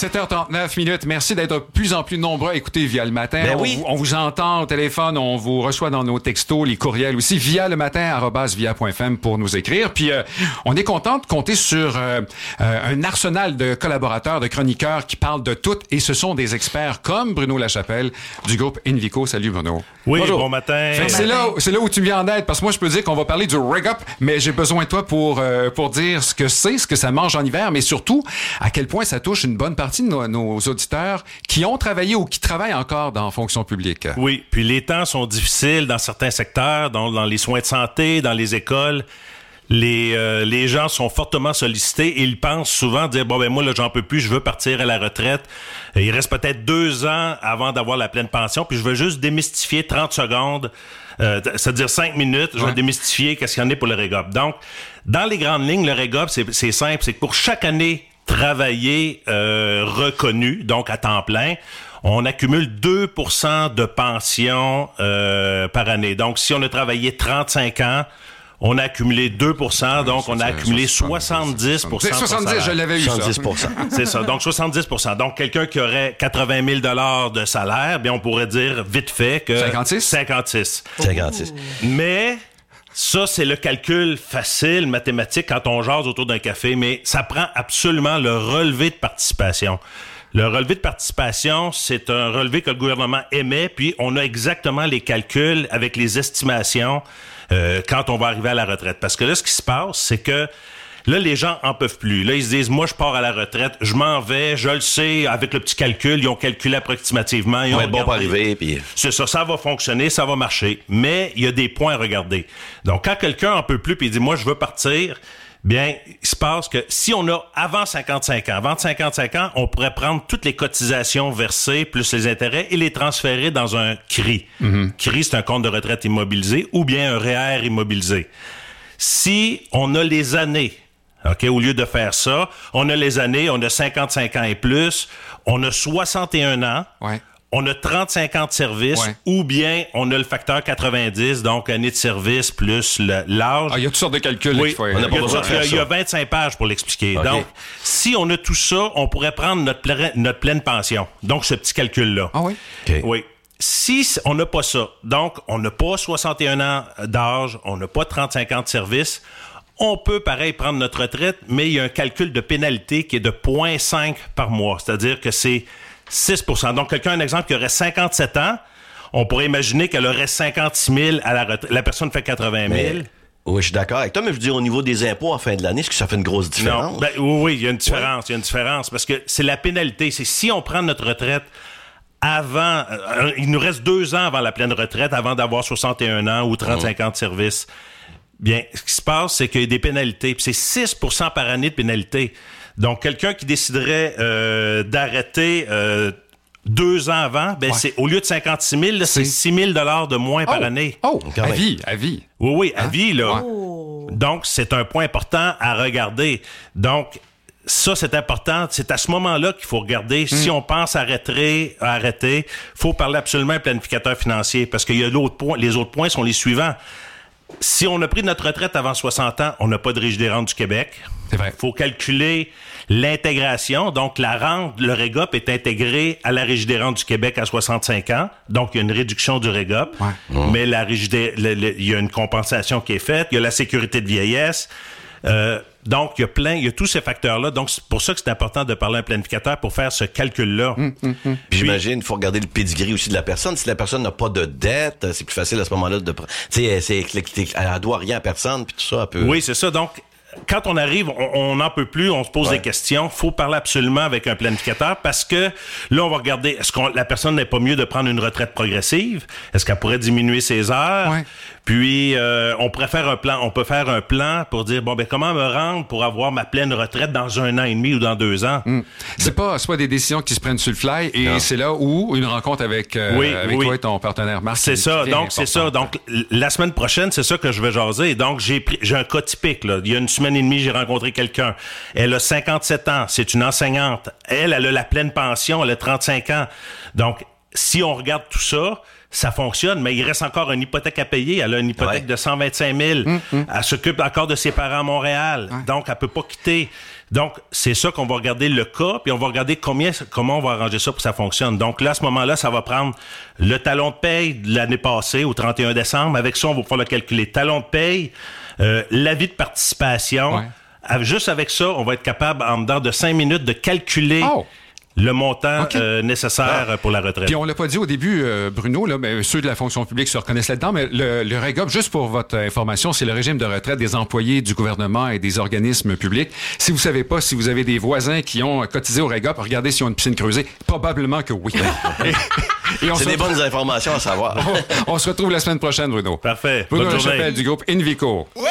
7h39 minutes. Merci d'être de plus en plus nombreux à écouter via le matin. Ben on, oui. vous, on vous entend au téléphone, on vous reçoit dans nos textos, les courriels aussi, via le matin, via.fm pour nous écrire. Puis euh, on est content de compter sur euh, euh, un arsenal de collaborateurs, de chroniqueurs qui parlent de tout et ce sont des experts comme Bruno Lachapelle du groupe Invico. Salut Bruno. Oui, Bonjour. bon matin. C'est là, c'est là où tu viens en aide parce que moi je peux dire qu'on va parler du rig up, mais j'ai besoin de toi pour euh, pour dire ce que c'est, ce que ça mange en hiver, mais surtout à quel point ça touche une bonne partie de nos, nos auditeurs qui ont travaillé ou qui travaillent encore dans la fonction publique. Oui, puis les temps sont difficiles dans certains secteurs, dans, dans les soins de santé, dans les écoles. Les, euh, les gens sont fortement sollicités et ils pensent souvent dire bon ben moi là j'en peux plus, je veux partir à la retraite. Et il reste peut-être deux ans avant d'avoir la pleine pension, puis je veux juste démystifier 30 secondes, euh, c'est-à-dire 5 minutes, je Ouais. vais démystifier qu'est-ce qu'il y en a pour le REGOP. Donc, dans les grandes lignes, le REGOP, c'est c'est simple, c'est que pour chaque année travaillée euh, reconnue, donc à temps plein, on accumule 2% de pension euh, par année. Donc, si on a travaillé 35 ans, on a accumulé 2% donc on a accumulé 70% C'est 70, je l'avais eu ça. 70 C'est ça, donc 70% Donc, quelqu'un qui aurait 80 000 de salaire, bien, on pourrait dire vite fait que... 56? 56. 56. Mais ça, c'est le calcul facile, mathématique, quand on jase autour d'un café, mais ça prend absolument le relevé de participation. Le relevé de participation, c'est un relevé que le gouvernement émet, puis on a exactement les calculs avec les estimations euh, quand on va arriver à la retraite. Parce que là, ce qui se passe, c'est que Là, les gens en peuvent plus. Là, ils se disent, moi, je pars à la retraite, je m'en vais, je le sais, avec le petit calcul, ils ont calculé approximativement. Ils On ont bon regardé. arriver, puis... C'est ça, ça va fonctionner, ça va marcher. Mais il y a des points à regarder. Donc, quand quelqu'un en peut plus puis il dit, moi, je veux partir, bien, il se passe que si on a avant 55 ans, avant 55 ans, on pourrait prendre toutes les cotisations versées plus les intérêts et les transférer dans un CRI. CRI, c'est un compte de retraite immobilisé ou bien un REER immobilisé. Si on a les années, OK, au lieu de faire ça, on a les années, on a 55 ans et plus, on a 61 ans, Ouais. on a 35 ans de service, Ouais. ou bien on a le facteur 90, donc année de service plus l'âge. Ah, il y a toutes sortes de calculs là, Oui, faut- on a il y, pas a, besoin de faire il y a ça. 25 pages pour l'expliquer. Donc, si on a tout ça, on pourrait prendre notre, pleine- notre pleine pension. Donc, ce petit calcul-là. Ah oui? OK. Oui. Si on n'a pas ça, donc on n'a pas 61 ans d'âge, on n'a pas 35 ans de service, on peut pareil prendre notre retraite, mais il y a un calcul de pénalité qui est de 0.5 par mois, c'est-à-dire que c'est 6% Donc quelqu'un, un exemple, qui aurait 57 ans, on pourrait imaginer qu'elle aurait 56 000 à la retraite. La personne fait 80 000. Mais- Oui, je suis d'accord avec toi, mais je veux dire, au niveau des impôts en fin de l'année, est-ce que ça fait une grosse différence? Non, ben, oui, oui, il y a une différence. Il y a une différence parce que c'est la pénalité. C'est si on prend notre retraite avant, euh, il nous reste deux ans avant la pleine retraite, avant d'avoir 61 ans ou 35 ans de service. Bien, ce qui se passe, c'est qu'il y a des pénalités. C'est 6% par année de pénalité. Donc, quelqu'un qui déciderait euh, d'arrêter euh, deux ans avant, ben Ouais. c'est au lieu de 56 000, là, c'est C'est- 6 000 de moins par oh, année. Oh, à même. vie, à vie. Oui, oui, à vie, là. Ouais. Donc, c'est un point important à regarder. Donc, ça, c'est important. C'est à ce moment-là qu'il faut regarder. Si on pense arrêter, arrêter, faut parler absolument à un planificateur financier parce qu'il y a l'autre point. Les autres points sont les suivants. Si on a pris notre retraite avant 60 ans, on n'a pas de riche des rentes du Québec. C'est vrai. faut calculer l'intégration. Donc, la rente, le REGOP est intégré à la Régie des rentes du Québec à 65 ans. Donc, il y a une réduction du REGOP. Ouais. Mais la Régie des- le- le- il y a une compensation qui est faite. Il y a la sécurité de vieillesse. Euh, donc, il y a plein, il y a tous ces facteurs-là. Donc, c'est pour ça que c'est important de parler à un planificateur pour faire ce calcul-là. Puis j'imagine, il faut regarder le pedigree aussi de la personne. Si la personne n'a pas de dette, c'est plus facile à ce moment-là de... pre- Tu sais, elle doit rien à personne, puis tout ça, elle peut... Oui, c'est ça. Donc, quand on arrive, on n'en peut plus, on se pose Ouais. des questions. faut parler absolument avec un planificateur parce que là, on va regarder, est-ce que la personne n'est pas mieux de prendre une retraite progressive? Est-ce qu'elle pourrait diminuer ses heures? Ouais. Puis, euh, on pourrait faire un plan, on peut faire un plan pour dire, bon, ben, comment me rendre pour avoir ma pleine retraite dans un an et demi ou dans deux ans? C'est pas, c'est pas des décisions qui se prennent sur le fly et c'est là où une rencontre avec, euh, Oui, avec oui. toi et ton partenaire Marc. C'est ça. Donc, c'est ça. Donc, la semaine prochaine, c'est ça que je vais jaser. Donc, j'ai pris, j'ai un cas typique, là. Il y a une semaine et demie, j'ai rencontré quelqu'un. Elle a 57 ans. C'est une enseignante. Elle, elle a la pleine pension. Elle a 35 ans. Donc, si on regarde tout ça, ça fonctionne, mais il reste encore une hypothèque à payer. Elle a une hypothèque Ouais. de 125 000. Elle s'occupe encore de ses parents à Montréal. Donc, elle peut pas quitter. Donc, c'est ça qu'on va regarder le cas, puis on va regarder combien, comment on va arranger ça pour que ça fonctionne. Donc là, à ce moment-là, ça va prendre le talon de paye de l'année passée, au 31 décembre. Avec ça, on va pouvoir le calculer. Talon de paye, euh, l'avis de participation. Ouais. Juste avec ça, on va être capable, en dedans de cinq minutes, de calculer Oh! Le montant euh, nécessaire pour la retraite. Puis on l'a pas dit au début, euh, Bruno, là, mais ceux de la fonction publique se reconnaissent là-dedans, mais le, le REGOP, juste pour votre information, c'est le régime de retraite des employés du gouvernement et des organismes publics. Si vous savez pas, si vous avez des voisins qui ont cotisé au REGOP, regardez s'ils ont une piscine creusée. Probablement que oui. C'est se des retrouve, bonnes informations à savoir. on se retrouve la semaine prochaine, Bruno. Parfait. Bruno Bonne journée. Lachapelle du groupe Invico. Ouais!